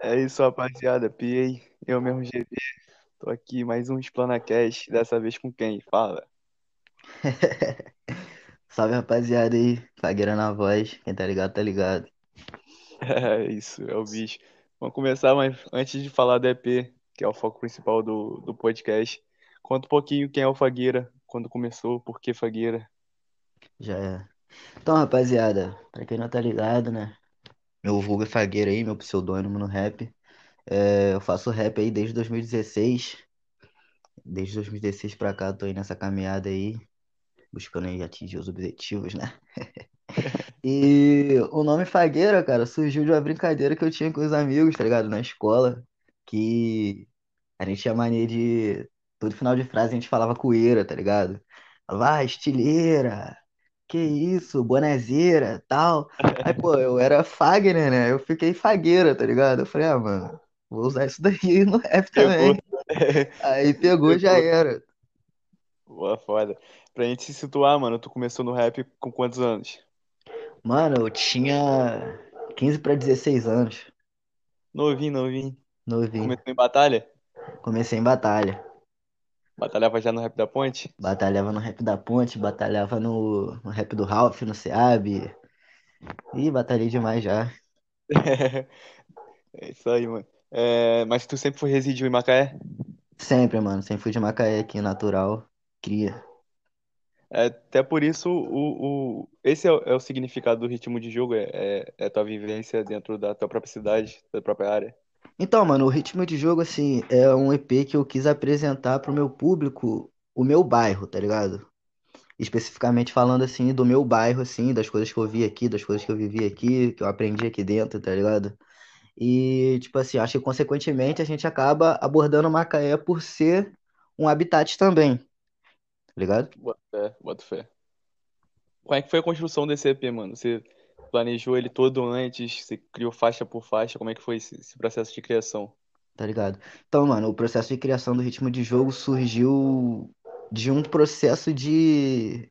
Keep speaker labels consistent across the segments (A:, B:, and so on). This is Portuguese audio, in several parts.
A: É isso, rapaziada. Piei, eu mesmo GB. Tô aqui mais um Explanacast, dessa vez com quem? Fala.
B: Salve rapaziada aí, Fagueira na voz, quem tá ligado tá ligado.
A: É isso, é o bicho. Vamos começar, mas antes de falar do EP, que é o foco principal do, do podcast, conta um pouquinho quem é o Fagueira, quando começou, por que Fagueira.
B: Já é. Então rapaziada, pra quem não tá ligado, né, meu vulgo é Fagueira aí, meu pseudônimo no rap. É, eu faço rap aí desde 2016, desde 2016 pra cá tô aí nessa caminhada aí, buscando aí atingir os objetivos, né. E o nome Fagueira, cara, surgiu de uma brincadeira que eu tinha com os amigos, tá ligado, na escola, que a gente tinha mania de, todo final de frase a gente falava coeira, tá ligado? Falava, ah, estileira, que isso, bonezeira, tal. Aí, pô, eu era Fagner, né? Eu fiquei fagueira, tá ligado? Eu falei, ah, mano, vou usar isso daí no rap
A: Pegou.
B: também. Aí pegou, já era.
A: Boa, foda. Pra gente se situar, mano, tu começou no rap com quantos anos?
B: Mano, eu tinha 15 pra 16 anos,
A: Novinho, novinho.
B: novinho.
A: Começou em batalha?
B: Comecei em batalha.
A: Batalhava já no Rap da Ponte?
B: Batalhava no rap da Ponte, batalhava no, no rap do Ralph, no SEAB. Ih, batalhei demais já.
A: É isso aí, mano. É, mas tu sempre foi residiu em Macaé?
B: Sempre, mano. Sempre fui de Macaé aqui, natural. Cria.
A: É, até por isso, o, o, esse é o, é o significado do ritmo de jogo, é, é, é tua vivência dentro da tua própria cidade, da própria área.
B: Então, mano, o ritmo de jogo, assim, é um EP que eu quis apresentar pro meu público, o meu bairro, tá ligado? Especificamente falando, assim, do meu bairro, assim, das coisas que eu vi aqui, das coisas que eu vivi aqui, que eu aprendi aqui dentro, tá ligado? E, tipo assim, acho que consequentemente a gente acaba abordando Macaé por ser um habitat também, tá ligado?
A: Bota fé, bota fé. Como é que foi a construção desse EP, mano? Você planejou ele todo antes? Você criou faixa por faixa? Como é que foi esse, esse processo de criação?
B: Tá ligado? Então, mano, o processo de criação do ritmo de jogo surgiu de um processo de,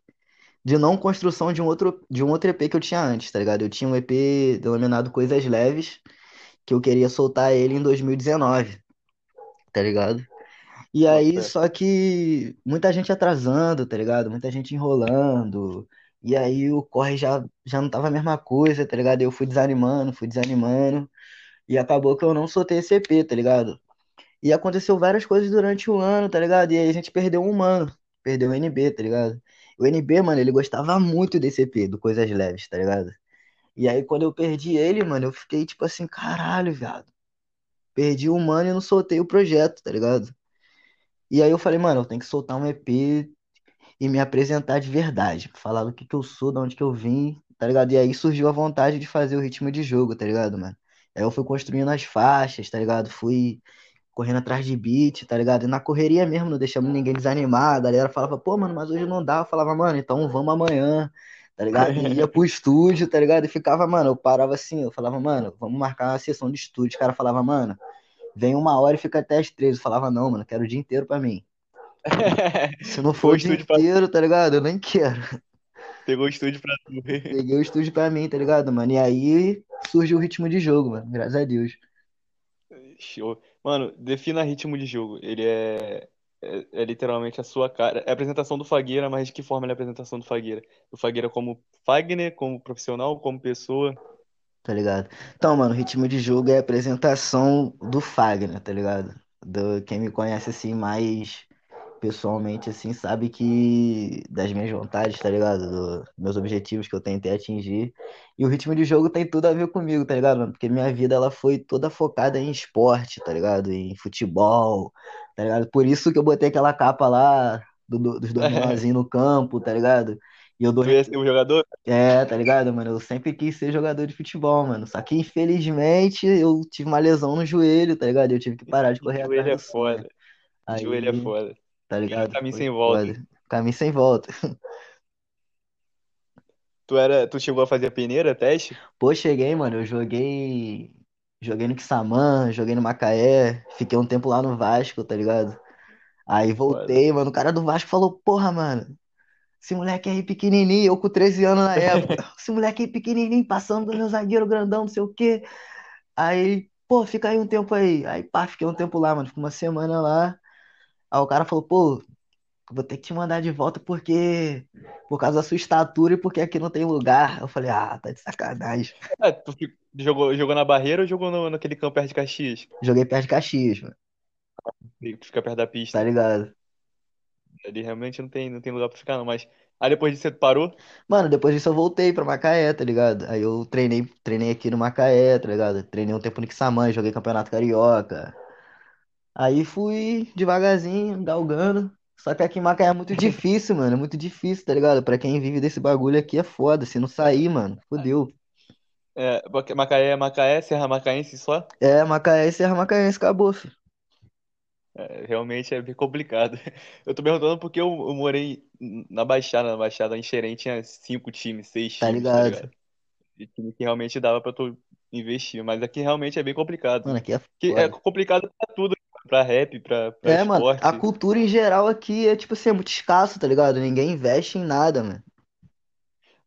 B: de não construção de um outro, de um outro EP que eu tinha antes, tá ligado? Eu tinha um EP denominado Coisas Leves, que eu queria soltar ele em 2019, tá ligado? E aí, só que muita gente atrasando, tá ligado? Muita gente enrolando. E aí o corre já, já não tava a mesma coisa, tá ligado? Eu fui desanimando, fui desanimando. E acabou que eu não soltei esse EP, tá ligado? E aconteceu várias coisas durante o ano, tá ligado? E aí a gente perdeu um mano, perdeu o NB, tá ligado? O NB, mano, ele gostava muito desse EP, do Coisas Leves, tá ligado? E aí quando eu perdi ele, mano, eu fiquei tipo assim, caralho, viado. Perdi o mano e não soltei o projeto, tá ligado? E aí eu falei, mano, eu tenho que soltar um EP e me apresentar de verdade, falar do que que eu sou, de onde que eu vim, tá ligado? E aí surgiu a vontade de fazer o ritmo de jogo, tá ligado, mano? Aí eu fui construindo as faixas, tá ligado? Fui correndo atrás de beat, tá ligado? E na correria mesmo, não deixamos ninguém desanimar. A galera falava, pô, mano, mas hoje não dá. Eu falava, mano, então vamos amanhã, tá ligado? E ia pro estúdio, tá ligado? E ficava, mano, eu parava assim, eu falava, mano, vamos marcar uma sessão de estúdio. O cara falava, mano, vem uma hora e fica até as três. Eu falava, não, mano, quero o dia inteiro pra mim. Se não for
A: o
B: dia
A: estúdio pra,
B: inteiro, tá ligado? Eu nem quero.
A: pegou o estúdio pra tu.
B: Peguei o estúdio pra mim, tá ligado, mano? E aí surgiu o ritmo de jogo, mano. Graças a Deus.
A: Show. Mano, defina ritmo de jogo. Ele é, é, é literalmente a sua cara. É a apresentação do Fagueira, mas de que forma ele é a apresentação do Fagueira? Do Fagueira como Fagner, como profissional, como pessoa?
B: Tá ligado? Então, mano, o ritmo de jogo é a apresentação do Fagner, tá ligado? Do, quem me conhece assim mais pessoalmente, assim, sabe que das minhas vontades, tá ligado? Do, meus objetivos que eu tentei atingir. E o ritmo de jogo tem tudo a ver comigo, tá ligado, mano? Porque minha vida ela foi toda focada em esporte, tá ligado? Em futebol, tá ligado? Por isso que eu botei aquela capa lá do, do- dos dois menorzinhos no campo, tá ligado? E eu dou
A: Tu ia ser um jogador?
B: é, tá ligado, mano? Eu sempre quis ser jogador de futebol, mano. Só que infelizmente eu tive uma lesão no joelho, tá ligado? Eu tive que parar de correr atrás
A: Joelho é
B: do sonho.
A: foda. Joelho é
B: Aí,
A: foda.
B: Tá ligado?
A: caminho sem volta.
B: foda. Caminho sem volta.
A: Tu era, tu chegou a fazer a peneira, teste?
B: Pô, cheguei, mano. Eu joguei. Joguei no Quissamã, joguei no Macaé. Fiquei um tempo lá no Vasco, tá ligado? Aí voltei, mano. O cara do Vasco falou: Porra, mano. Esse moleque aí pequenininho, eu com 13 anos na época. Esse moleque aí pequenininho, passando do meu zagueiro grandão, não sei o quê. Aí. pô, fica aí um tempo aí. Aí, pá, fiquei um tempo lá, mano. Fiquei uma semana lá. Aí o cara falou, pô, vou ter que te mandar de volta porque. Por causa da sua estatura e porque aqui não tem lugar. Eu falei, ah, tá de sacanagem.
A: É, tu jogou, jogou na barreira ou jogou no, naquele campo perto de Caxias?
B: Joguei perto de Caxias, mano.
A: Que fica perto da
B: Tá
A: pista.
B: ligado?
A: Ali realmente não tem, não tem lugar pra ficar, não. Mas aí depois disso você parou?
B: Mano, depois disso eu voltei pra Macaé, tá ligado? Aí eu treinei, treinei aqui no Macaé, tá ligado? Treinei um tempo no Quissamã, joguei Campeonato Carioca. Aí fui devagarzinho, galgando. Só que aqui em Macaé é muito difícil, mano. É muito difícil, tá ligado? Pra quem vive desse bagulho aqui é foda. Se não sair, mano, fodeu.
A: É, Maca- Macaé, Macaé, Serra Macaense só?
B: É, Macaé e Serra Macaense, acabou, filho.
A: É, realmente é bem complicado. Eu tô perguntando porque eu, eu morei na Baixada, na Baixada em Xerém tinha cinco times, seis
B: Tá
A: times, tá
B: ligado?
A: ligado? E time que realmente dava pra tu investir, mas aqui realmente é bem complicado.
B: Mano, aqui é
A: Que é
B: foda.
A: complicado pra tudo, pra rap, pra, pra
B: É, mano, a
A: esporte.
B: cultura em geral aqui é, tipo assim, é muito escasso, tá ligado? Ninguém investe em nada, mano.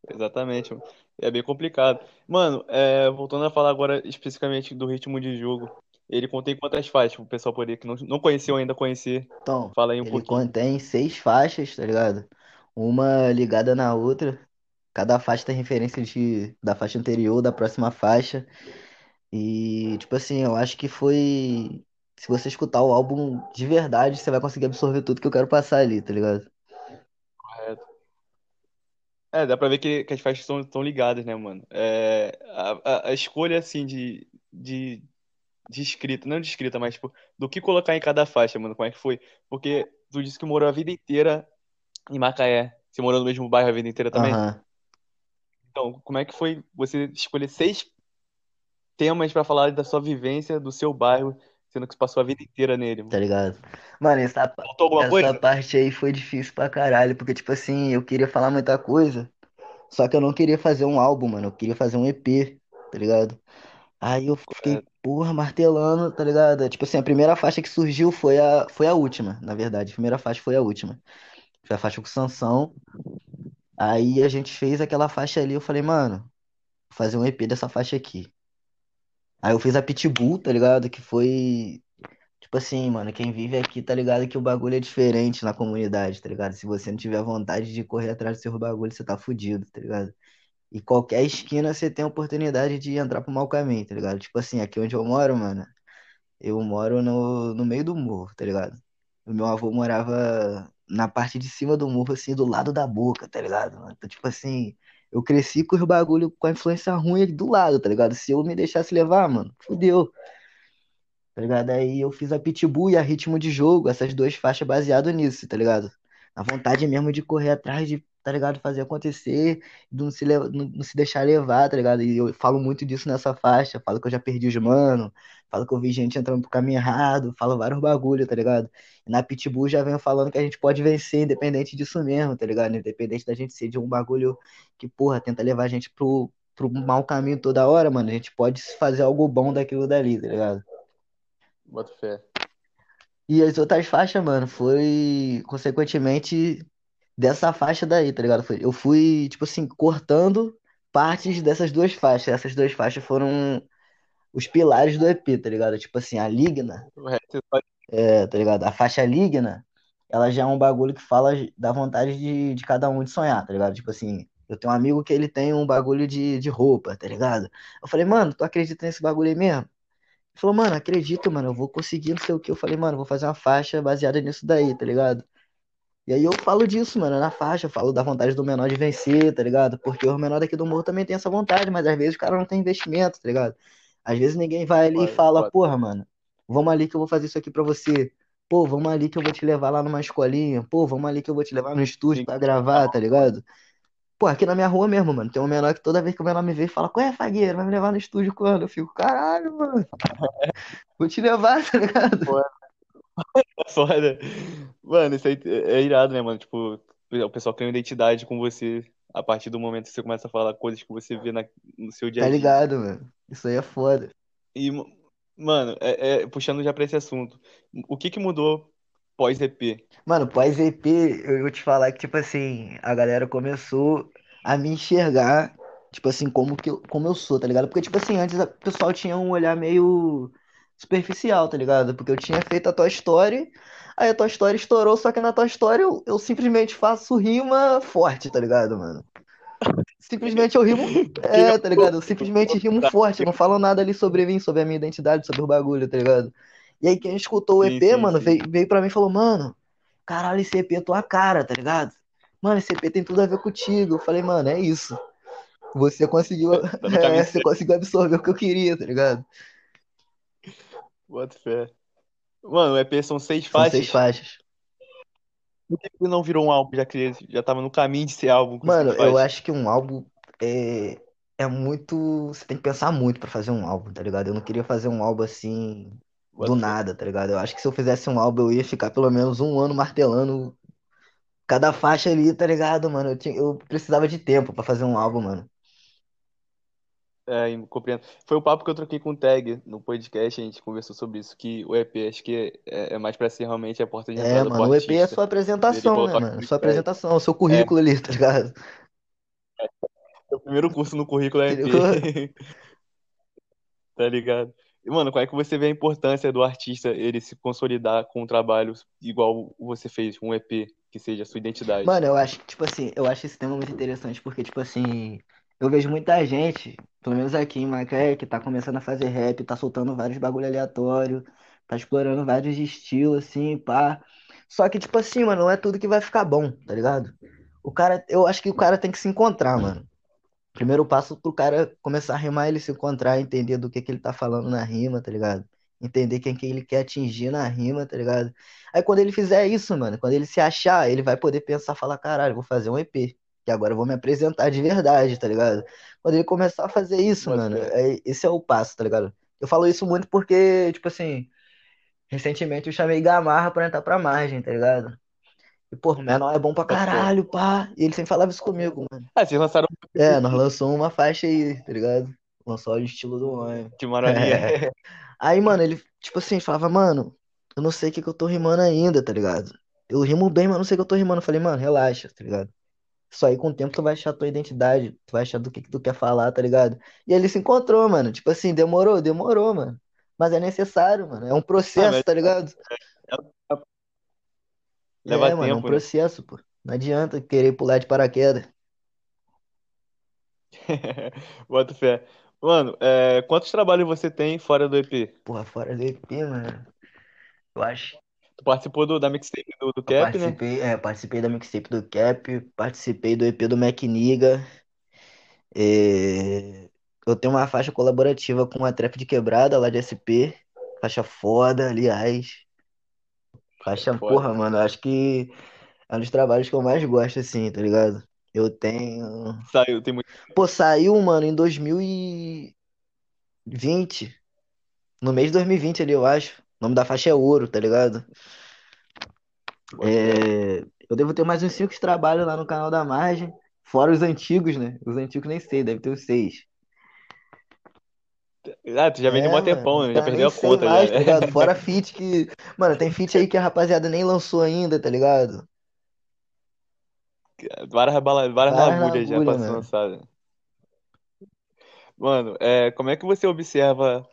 A: Exatamente, mano. É bem complicado. Mano, é, voltando a falar agora especificamente do ritmo de jogo, ele contém quantas faixas, o pessoal poder que não, não conheceu ainda conhecer.
B: Então,
A: Fala aí um
B: ele
A: pouquinho.
B: contém seis faixas, tá ligado? Uma ligada na outra. Cada faixa tem referência de, da faixa anterior, da próxima faixa. E, tipo assim, eu acho que foi. Se você escutar o álbum de verdade, você vai conseguir absorver tudo que eu quero passar ali, tá ligado?
A: Correto. É, dá pra ver que, que as faixas estão ligadas, né, mano? É, a, a, a escolha, assim, de, de, de escrita, não de escrita, mas, tipo, do que colocar em cada faixa, mano, como é que foi? Porque tu disse que morou a vida inteira em Macaé. Você morou no mesmo bairro a vida inteira também?
B: Aham,
A: Então, como é que foi você escolher seis temas pra falar da sua vivência, do seu bairro, sendo que você passou a vida inteira nele,
B: tá
A: mano?
B: ligado? Mano, essa, pa-
A: Faltou alguma
B: essa
A: coisa?
B: parte aí foi difícil pra caralho, porque, tipo assim, eu queria falar muita coisa, só que eu não queria fazer um álbum, mano, eu queria fazer um EP, tá ligado? Aí eu fiquei,
A: Correto.
B: porra, martelando, tá ligado? Tipo assim, a primeira faixa que surgiu foi a, foi a última, na verdade. A primeira faixa foi a última. Foi a faixa com Sansão. Aí a gente fez aquela faixa ali, eu falei, mano, vou fazer um EP dessa faixa aqui. Aí eu fiz a Pitbull, tá ligado? Que foi, tipo assim, mano, quem vive aqui tá ligado que o bagulho é diferente na comunidade, tá ligado? Se você não tiver vontade de correr atrás do seu bagulho, você tá fudido, tá ligado? E qualquer esquina você tem a oportunidade de entrar pro mau caminho, tá ligado? Tipo assim, aqui onde eu moro, mano. Eu moro no, no meio do morro, tá ligado? O meu avô morava na parte de cima do morro, assim, do lado da boca, tá ligado? mano? Então, tipo assim, eu cresci com os bagulho com a influência ruim do lado, tá ligado? Se eu me deixasse levar, mano, fudeu, tá ligado? Aí eu fiz a Pitbull e a Ritmo de Jogo, essas duas faixas baseado nisso, tá ligado? A vontade mesmo de correr atrás de, tá ligado? Fazer acontecer, não se, le- não, não se deixar levar, tá ligado? E eu falo muito disso nessa faixa, falo que eu já perdi os mano, falo que eu vi gente entrando pro caminho errado, falo vários bagulho, tá ligado? E na Pitbull já venho falando que a gente pode vencer independente disso mesmo, tá ligado? Independente da gente ser de um bagulho que, porra, tenta levar a gente pro, pro mau caminho toda hora, mano, a gente pode fazer algo bom daquilo dali, tá ligado?
A: Bota fé.
B: E as outras faixas, mano, foi consequentemente dessa faixa daí, tá ligado? Eu fui, tipo assim, cortando partes dessas duas faixas. Essas duas faixas foram os pilares do EP, tá ligado? Tipo assim, a Ligna,
A: é
B: é, tá ligado? A faixa Ligna, ela já é um bagulho que fala da vontade de, de cada um de sonhar, tá ligado? Tipo assim, eu tenho um amigo que ele tem um bagulho de, de roupa, tá ligado? Eu falei, mano, tu acredita nesse bagulho aí mesmo? Ele falou, mano, acredito, mano, eu vou conseguir, não sei o que. Eu falei, mano, vou fazer uma faixa baseada nisso daí, tá ligado? E aí eu falo disso, mano, na faixa, eu falo da vontade do menor de vencer, tá ligado? Porque o menor daqui do morro também tem essa vontade, mas às vezes o cara não tem investimento, tá ligado? Às vezes ninguém vai ali e
A: Foda,
B: fala,
A: foda.
B: porra, mano, vamos ali que eu vou fazer isso aqui pra você. Pô, vamos ali que eu vou te levar lá numa escolinha. Pô, vamos ali que eu vou te levar no estúdio pra gravar, tá ligado? Pô, aqui na minha rua mesmo, mano, tem um menor que toda vez que o menor me vê, fala, qual é, Fagueiro? Vai me levar no estúdio quando? Eu fico, caralho, mano, vou te levar, tá ligado?
A: Foda. Foda. Mano, isso aí é irado, né, mano? Tipo, o pessoal cria uma identidade com você a partir do momento que você começa a falar coisas que você vê na- no seu dia
B: Tá
A: a dia.
B: ligado, mano? Isso aí é foda.
A: E, mano, é, é- puxando já pra esse assunto, o que que mudou pós-EP?
B: Mano, pós-EP, eu vou te falar que, tipo assim, a galera começou a me enxergar Tipo assim, como que eu, como eu sou, tá ligado? Porque, tipo assim, antes o pessoal tinha um olhar meio superficial, tá ligado? Porque eu tinha feito a Toy Story, aí a Toy Story estourou, só que na Toy Story eu, eu simplesmente faço rima forte, tá ligado, mano? Simplesmente eu rimo. É, tá ligado? Eu simplesmente rimo forte, não falo nada ali sobre mim, sobre a minha identidade, sobre o bagulho, tá ligado? E aí quem escutou o
A: Sim,
B: EP,
A: sim,
B: mano,
A: sim.
B: veio, veio pra mim e falou, mano, caralho, esse EP é tua cara, tá ligado? Mano, esse EP tem tudo a ver contigo. Eu falei, mano, é isso. Você conseguiu,
A: Tá
B: é,
A: caminho
B: você conseguiu absorver o que eu queria, tá ligado?
A: Bota fé. Mano, o EP são seis
B: São seis
A: faixas.
B: faixas.
A: Por que que não virou um álbum, já que ele já tava no caminho de ser álbum com
B: Mano,
A: seis
B: eu
A: faixas?
B: acho que um álbum é, é muito. Você tem que pensar muito pra fazer um álbum, tá ligado? Eu não queria fazer um álbum assim, do
A: Bota fé.
B: nada, tá ligado? Eu acho que se eu fizesse um álbum, eu ia ficar pelo menos um ano martelando cada faixa ali, tá ligado, mano? Eu, tinha- eu precisava de tempo pra fazer um álbum, mano.
A: É, compreendo. Foi o papo que eu troquei com o Tag no podcast, a gente conversou sobre isso, que o EP acho que é, é mais pra ser realmente a porta de
B: É,
A: entrada pro
B: mano, o EP é sua apresentação, né, mano? Sua
A: pé.
B: apresentação, o seu
A: É,
B: currículo ali, tá ligado?
A: o primeiro curso no currículo é? EP, tá ligado? E, mano, qual é que você vê a importância do artista ele se consolidar com um trabalho igual você fez, um EP, que seja a sua identidade?
B: Mano, eu acho, que, tipo assim, eu acho esse tema muito interessante porque, tipo assim, eu vejo muita gente, pelo menos aqui em Macaé, que tá começando a fazer rap, tá soltando vários bagulho aleatório, tá explorando vários estilos, assim, pá. Só que, tipo assim, mano, não é tudo que vai ficar bom, tá ligado? O cara, eu acho que o cara tem que se encontrar, mano. Primeiro passo pro cara começar a rimar, ele se encontrar, entender do que que ele tá falando na rima, tá ligado? Entender quem que ele quer atingir na rima, tá ligado? Aí quando ele fizer isso, mano, quando ele se achar, ele vai poder pensar, falar, caralho, vou fazer um EP, agora eu vou me apresentar de verdade, tá ligado? Quando ele começar a fazer isso, mano, é- esse é o passo, tá ligado? Eu falo isso muito porque, tipo assim, recentemente eu chamei Gamarra pra entrar pra margem, tá ligado? E, porra, o menor é bom pra caralho, pá. E ele sempre falava isso comigo, mano.
A: Ah, vocês lançaram
B: É, nós lançamos uma faixa aí, tá ligado? Lançou o estilo do homem.
A: que maravilha.
B: Aí, mano, ele, tipo assim, falava, mano, eu não sei o que que eu tô rimando ainda, tá ligado? Eu rimo bem, mas não sei o que eu tô rimando. Eu falei, mano, relaxa, tá ligado? Isso aí com o tempo tu vai achar tua identidade, tu vai achar do que que tu quer falar, tá ligado? E ele se encontrou, mano. Tipo assim, demorou, demorou, mano. Mas é necessário, mano. É um
A: Ah,
B: processo,
A: mas
B: tá ligado?
A: leva
B: É, mano, é um
A: tempo, né?
B: processo, pô. Não adianta querer pular de paraquedas.
A: Bota fé. Mano, é, quantos trabalhos você tem fora do EP?
B: Porra, fora do EP, mano. Eu acho.
A: Tu participou do, da mixtape do, do
B: Eu
A: Cap, né?
B: participei, é, participei da mixtape do Cap, participei do EP do Mac Niga. É, Eu tenho uma faixa colaborativa com a Trap de Quebrada lá de SP. Faixa foda, aliás. Faixa,
A: Foda.
B: porra, mano, eu acho que é um dos trabalhos que eu mais gosto, assim, tá ligado? Eu tenho.
A: Saiu, tem muito.
B: Pô, saiu, mano, em 2020. No mês de 2020 ali, eu acho. O nome da faixa é Ouro, tá ligado? É, Eu devo ter mais uns cinco trabalhos lá no canal da Margem. Fora os antigos, né? Os antigos nem sei, deve ter uns seis.
A: Ah, tu já vem de
B: É,
A: mó tempão, né? Já
B: tá,
A: perdeu a conta,
B: mais,
A: já.
B: tá ligado? Fora feat que. Mano, tem feat aí que a rapaziada nem lançou ainda, tá ligado?
A: Várias, bala- várias
B: Várias
A: já pra ser lançada. Mano, é, como é que você observa.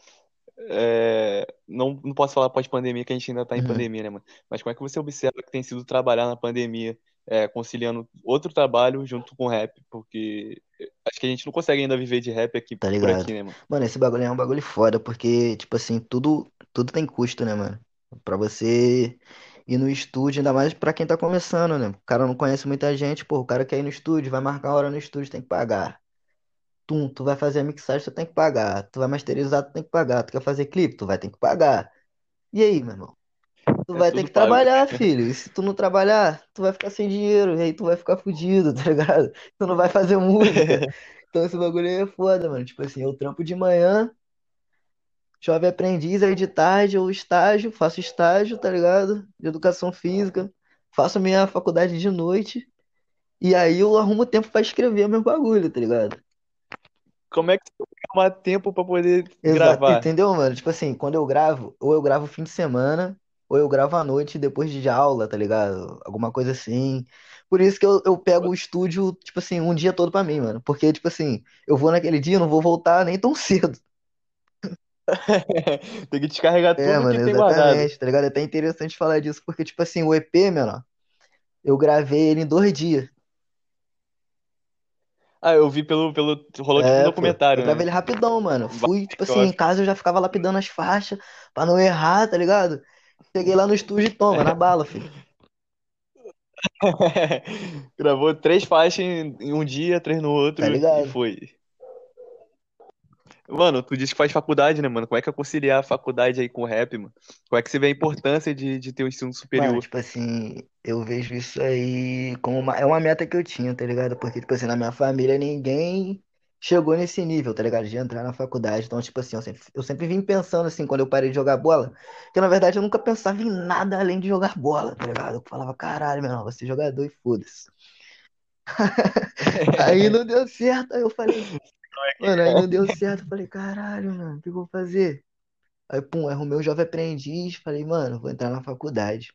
A: É, não, não posso falar pós-pandemia, que a gente ainda tá em
B: Uhum.
A: pandemia, né, mano? Mas como é que você observa que tem sido trabalhar na pandemia, é, conciliando outro trabalho junto com rap? Porque acho que a gente não consegue ainda viver de rap aqui
B: Tá
A: por
B: ligado?
A: aqui, né, mano?
B: Mano, esse bagulho é um bagulho foda, porque, tipo assim, tudo, tudo tem custo, né, mano? Pra você ir no estúdio, ainda mais pra quem tá começando, né? O cara não conhece muita gente, pô, o cara quer ir no estúdio, vai marcar uma hora no estúdio, tem que pagar. Tu, tu vai fazer a mixagem, tu tem que pagar. Tu vai masterizar, tu tem que pagar. Tu quer fazer clipe, tu vai ter que pagar. E aí, meu irmão? Tu
A: É
B: vai ter que
A: pago.
B: trabalhar, filho. E se tu não trabalhar, tu vai ficar sem dinheiro. E aí tu vai ficar fudido, tá ligado? Tu não vai fazer música. Então esse bagulho aí é foda, mano. Tipo assim, eu trampo de manhã, jovem aprendiz, aí de tarde eu estágio, faço estágio, tá ligado? De educação física. Faço minha faculdade de noite. E aí eu arrumo tempo pra escrever meu bagulho, tá ligado?
A: Como é que você arruma tempo pra poder
B: Exato,
A: gravar?
B: entendeu, mano? Tipo assim, quando eu gravo, ou eu gravo fim de semana, ou eu gravo à noite depois de aula, tá ligado? Alguma coisa assim. Por isso que eu, eu pego o estúdio, tipo assim, um dia todo pra mim, mano. Porque, tipo assim, eu vou naquele dia, não vou voltar nem tão cedo.
A: Tem que descarregar
B: É,
A: tudo
B: mano,
A: que tem guardado.
B: exatamente, tá ligado? É até interessante falar disso, porque, tipo assim, o EP, mano, eu gravei ele em dois dias.
A: Ah, eu vi pelo, pelo. Rolou tipo um
B: É, pô. Eu
A: documentário,
B: gravei
A: né?
B: ele rapidão, mano. Fui, tipo assim, em casa eu já ficava lapidando as faixas pra não errar, tá ligado? Cheguei lá no estúdio e toma, na bala, filho.
A: Gravou três faixas em, em um dia, três no
B: Tá
A: outro e
B: ligado?
A: foi. Mano, tu disse que faz faculdade, né, mano? Como é que é conciliar a faculdade aí com o rap, mano? Como é que você vê a importância de, de ter um ensino
B: Mano,
A: superior?
B: tipo assim, eu vejo isso aí como uma, é uma meta que eu tinha, tá ligado? Porque, tipo assim, na minha família ninguém chegou nesse nível, tá ligado? De entrar na faculdade. Então, tipo assim, eu sempre, eu sempre vim pensando assim, quando eu parei de jogar bola, que na verdade eu nunca pensava em nada além de jogar bola, tá ligado? Eu falava, caralho, meu irmão, vou ser jogador e foda-se. Aí não deu certo, aí eu falei, mano, aí não deu certo. Eu falei, caralho, mano, o que eu vou fazer? Aí, pum, arrumei o Jovem Aprendiz, falei, mano, vou entrar na faculdade.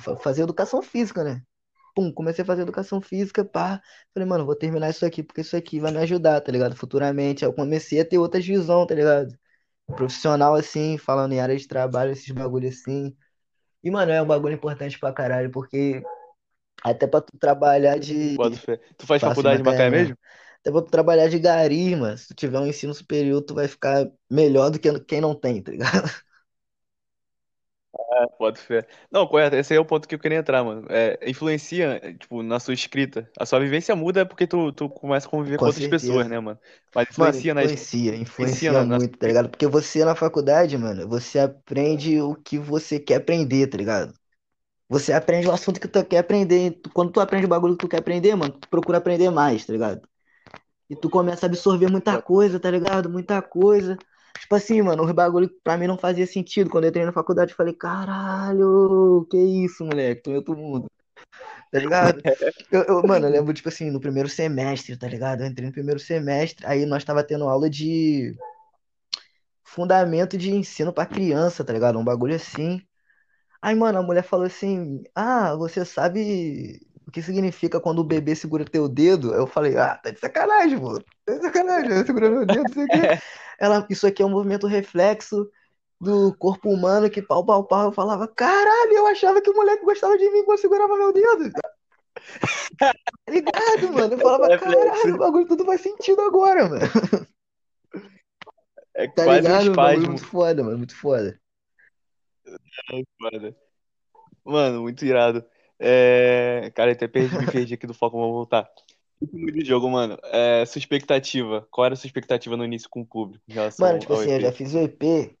B: Fa- fazer educação física, né? Pum, comecei a fazer educação física, pá. Falei, mano, vou terminar isso aqui, porque isso aqui vai me ajudar, tá ligado? Futuramente. Aí eu comecei a ter outras visões, tá ligado? Profissional, assim, falando em área de trabalho, esses bagulho assim. E, mano, é um bagulho importante pra caralho, porque até pra tu trabalhar de.
A: Bota fé. Tu faz
B: Faço
A: faculdade
B: Macaé
A: Macaé
B: mesmo.
A: mesmo?
B: Até pra tu trabalhar de gari, mano. Se tu tiver um ensino superior, tu vai ficar melhor do que quem não tem, tá ligado?
A: É, bota fé. Não, correto, esse aí é o ponto que eu queria entrar, mano. É, influencia, é, tipo, na sua escrita. A sua vivência muda porque tu, tu começa a conviver com
B: Com
A: outras pessoas,
B: certeza.
A: né, mano? Mas
B: Mano,
A: influencia na
B: influencia,
A: influencia
B: influencia
A: na, na...
B: muito, tá ligado? Porque você na faculdade, mano, você aprende o que você quer aprender, tá ligado? Você aprende o assunto que tu quer aprender. Quando tu aprende o bagulho que tu quer aprender, mano, tu procura aprender mais, tá ligado? E tu começa a absorver muita coisa, tá ligado? Muita coisa. Tipo assim, mano, os bagulho pra mim não fazia sentido. Quando eu entrei na faculdade, eu falei, caralho, que isso, moleque? Tô em outro mundo, tá ligado? Eu, eu- mano, eu lembro, tipo assim, no primeiro semestre, tá ligado? Eu entrei no primeiro semestre, aí nós tava tendo aula de fundamento de ensino pra criança, tá ligado? Um bagulho assim. Aí, mano, a mulher falou assim: Ah, você sabe o que significa quando o bebê segura teu dedo? Eu falei: Ah, tá de sacanagem, pô. Tá de sacanagem, ela segura meu dedo, não sei o quê. Ela, isso aqui é um movimento reflexo do corpo humano que pau, pau, pau. Eu falava: Caralho, eu achava que o moleque gostava de mim quando segurava meu dedo. Tá ligado, mano? Eu falava:
A: reflexo.
B: Caralho, o bagulho tudo faz sentido agora, mano.
A: É
B: Tá
A: quase
B: ligado? Um bagulho
A: espasmo.
B: muito foda, mano, muito foda.
A: Mano, Mano, muito irado. É... Cara, eu até perdi, me perdi aqui do foco, vou voltar. Último de jogo, mano. É, sua expectativa. Qual era a sua expectativa no início com o público em relação
B: Mano, tipo
A: ao
B: assim, eu já
A: EP?
B: fiz o EP.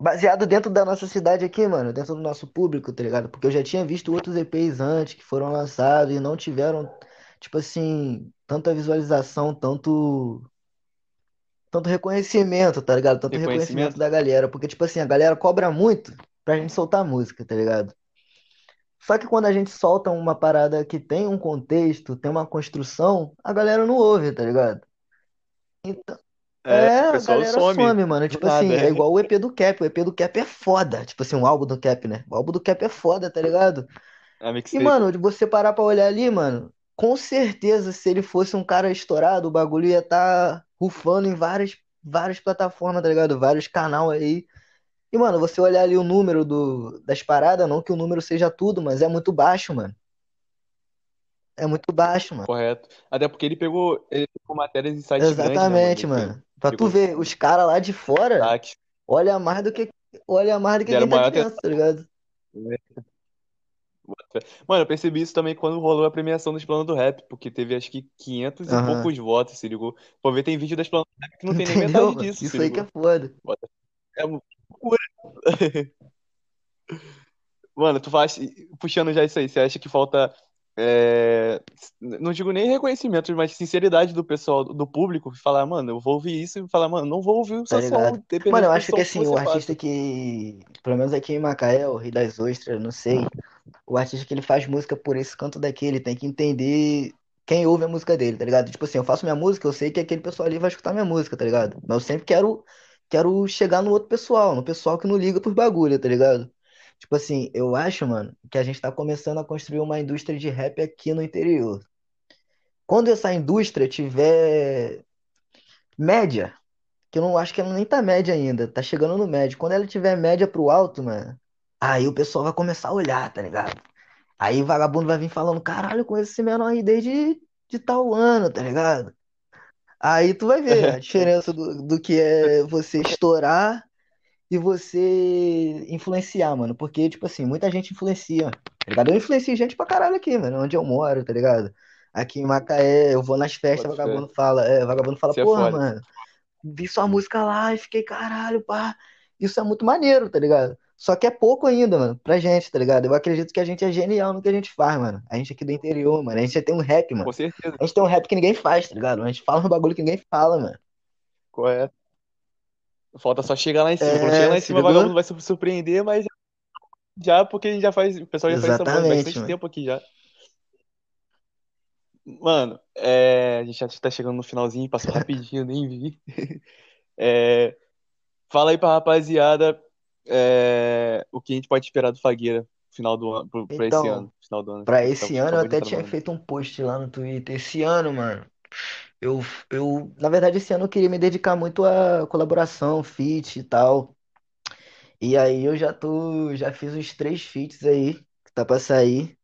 B: Baseado dentro da nossa cidade aqui, mano, dentro do nosso público, tá ligado? Porque eu já tinha visto outros EPs antes que foram lançados e não tiveram, tipo assim, tanta visualização, tanto, tanto reconhecimento, tá ligado? Tanto reconhecimento
A: Reconhecimento?
B: da galera. Porque, tipo assim, a galera cobra muito pra gente soltar música, tá ligado? Só que quando a gente solta uma parada que tem um contexto, tem uma construção, a galera não ouve, tá ligado?
A: É,
B: É,
A: o
B: a galera
A: some
B: some, mano. Tipo assim,
A: nada.
B: é igual o EP do Cap. O EP do Cap é foda. Tipo assim, um álbum do Cap, né? O álbum do Cap é foda, tá ligado?
A: A
B: E, mano, de você parar pra olhar ali, mano, com certeza, se ele fosse um cara estourado, o bagulho ia estar rufando em várias, várias plataformas, tá ligado? Vários canal aí. E, mano, você olhar ali o número do, das paradas, não que o número seja tudo, mas é muito baixo, mano. É muito baixo, mano.
A: Correto. Até porque ele pegou, ele pegou matérias em sites grandes, né, mano?
B: Exatamente,
A: pegou,
B: mano. Pra tu
A: pegou
B: ver, os caras lá de fora
A: destaque.
B: olha mais do que olha mais do que quem
A: Deram
B: tá de
A: atenção.
B: dentro, tá ligado?
A: Mano, eu percebi isso também quando rolou a premiação do Explana do Rap, porque teve acho que 500 e
B: Aham.
A: poucos votos, se ligou. Pô, ver, tem vídeo da Explana do Rap que não tem nem
B: Entendeu,
A: metade
B: mano?
A: disso,
B: Isso aí que é foda.
A: É. Mano, tu faz, puxando já isso aí, você acha que falta, é, não digo nem reconhecimento, mas sinceridade do pessoal, do público, falar, mano, eu vou ouvir isso e falar, mano, não vou ouvir o
B: Tá ligado? Mano, eu acho que
A: som que
B: assim, o artista que, pelo menos aqui em Macaé, o Rei das Ostras, não sei, o artista que ele faz música por esse canto daqui, ele tem que entender quem ouve a música dele, tá ligado? Tipo assim, eu faço minha música, eu sei que aquele pessoal ali vai escutar minha música, tá ligado? Mas eu sempre quero quero chegar no outro pessoal, no pessoal que não liga pros bagulho, tá ligado? Tipo assim, eu acho, mano, que a gente tá começando a construir uma indústria de rap aqui no interior. Quando essa indústria tiver média, que eu não acho que ela nem tá média ainda, tá chegando no médio. Quando ela tiver média pro alto, mano, aí o pessoal vai começar a olhar, tá ligado? Aí vagabundo vai vir falando, caralho, eu conheço esse menor aí desde de tal ano, tá ligado? Aí tu vai ver a diferença do, do que é você estourar e você influenciar, mano. Porque, tipo assim, muita gente influencia, tá ligado? Eu influencio gente pra caralho aqui, mano, onde eu moro, tá ligado? Aqui em Macaé, eu vou nas festas,
A: fé.
B: vagabundo fala, é, vagabundo fala,
A: Isso é
B: porra,
A: foda.
B: mano, vi sua música lá e fiquei, caralho, pá. Isso é muito maneiro, tá ligado? Só que é pouco ainda, mano, pra gente, tá ligado? Eu acredito que a gente é genial no que a gente faz, mano. A gente aqui do interior, mano. A gente já tem um rap,
A: Com
B: mano.
A: certeza.
B: A gente tem um rap que ninguém faz, tá ligado? A gente fala um bagulho que ninguém fala, mano.
A: Correto. Falta só chegar lá em cima. Quando chegar
B: É,
A: lá em cima, o vagabundo vai se surpreender, mas já porque a gente já faz. O pessoal já faz isso há
B: Exatamente,
A: bastante
B: mano.
A: tempo aqui já. Mano, é, a gente já tá chegando no finalzinho, passou rapidinho, nem vi. É, fala aí pra rapaziada é, o que a gente pode esperar do Fagueira final do ano, pra esse
B: Então,
A: ano, final do ano.
B: pra
A: que tá-
B: esse ano eu até tinha feito um post lá no Twitter. Esse ano, mano, eu, eu, na verdade, esse ano eu queria me dedicar muito à colaboração, feat e tal. E aí eu já tô, já fiz uns três feats aí, que tá pra sair.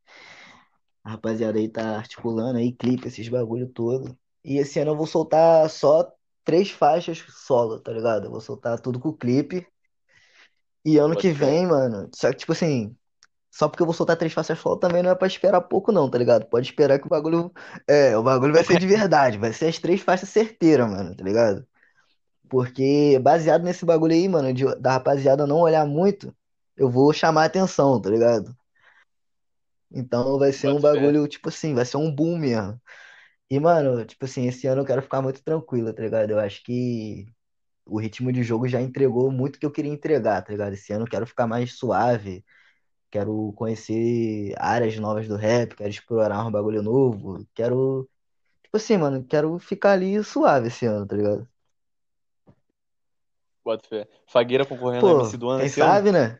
B: A rapaziada aí tá articulando aí, clipe, esses bagulho todo. E esse ano eu vou soltar só três faixas solo, tá ligado? Eu vou soltar tudo com clipe. E ano que
A: fé.
B: vem, mano, só que tipo assim, só porque eu vou soltar três faixas solo também não é pra esperar pouco não, tá ligado? Pode esperar que o bagulho, é, o bagulho vai ser de verdade, vai ser as três faixas certeiras, mano, tá ligado? Porque baseado nesse bagulho aí, mano, de- da rapaziada não olhar muito, eu vou chamar a atenção, tá ligado? Então vai ser um
A: fé.
B: bagulho, tipo assim, vai ser um boom mesmo. E, mano, tipo assim, esse ano eu quero ficar muito tranquilo, tá ligado? Eu acho que o ritmo de jogo já entregou muito o que eu queria entregar, tá ligado? Esse ano eu quero ficar mais suave, quero conhecer áreas novas do rap, quero explorar um bagulho novo, quero, tipo assim, mano, quero ficar ali suave esse ano, tá ligado?
A: Bota fé. Fagueira concorrendo a
B: Pô,
A: MC do ano
B: quem
A: esse ano?
B: sabe, né?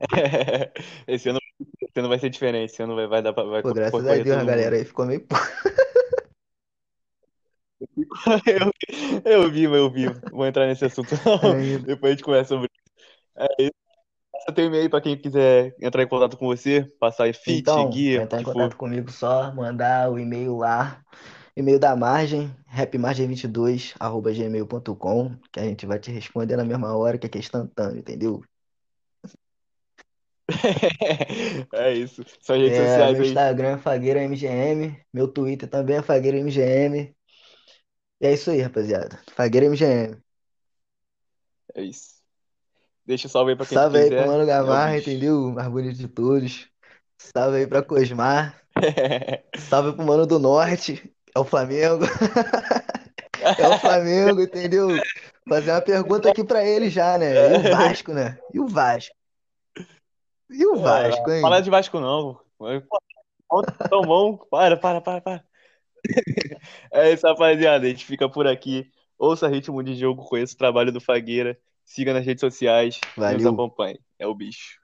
A: Esse ano, esse ano vai ser diferente. Esse ano vai, vai dar pra, vai
B: Pô, graças a Deus, a galera
A: mundo.
B: aí ficou meio.
A: Eu, eu vi, eu vi. Vou entrar nesse assunto não.
B: ainda.
A: Depois a gente conversa sobre isso. É isso. Eu tenho e-mail pra quem quiser entrar em contato com você, passar feed,
B: Então,
A: o
B: entrar em contato
A: for.
B: comigo, só mandar o e-mail lá, e-mail da Margem, rapmargem22, arroba gmail.com, que a gente vai te responder na mesma hora, que é instantâneo, entendeu?
A: É isso. São redes
B: É,
A: sociais
B: meu
A: aí.
B: Instagram é Fagueira MGM, meu Twitter também é Fagueira MGM. E é isso aí, rapaziada. Fagueira MGM.
A: É isso. Deixa o salve aí pra quem
B: Salve aí pro. Mano
A: É
B: Gamarra, entendeu? O mais bonito de todos. Salve aí pra Cosmar. Salve pro Mano do Norte. É o Flamengo. É o Flamengo, entendeu? Fazer uma pergunta aqui pra ele já, né? E o Vasco, né? E o Vasco? E o
A: É,
B: Vasco,
A: fala
B: hein?
A: de Vasco não. Tão bom. Para, para, para, para. É isso, rapaziada. A gente fica por aqui. Ouça Ritmo de Jogo, conheça o trabalho do Fagueira. Siga nas redes sociais e nos
B: Valeu.
A: acompanhe. É o bicho.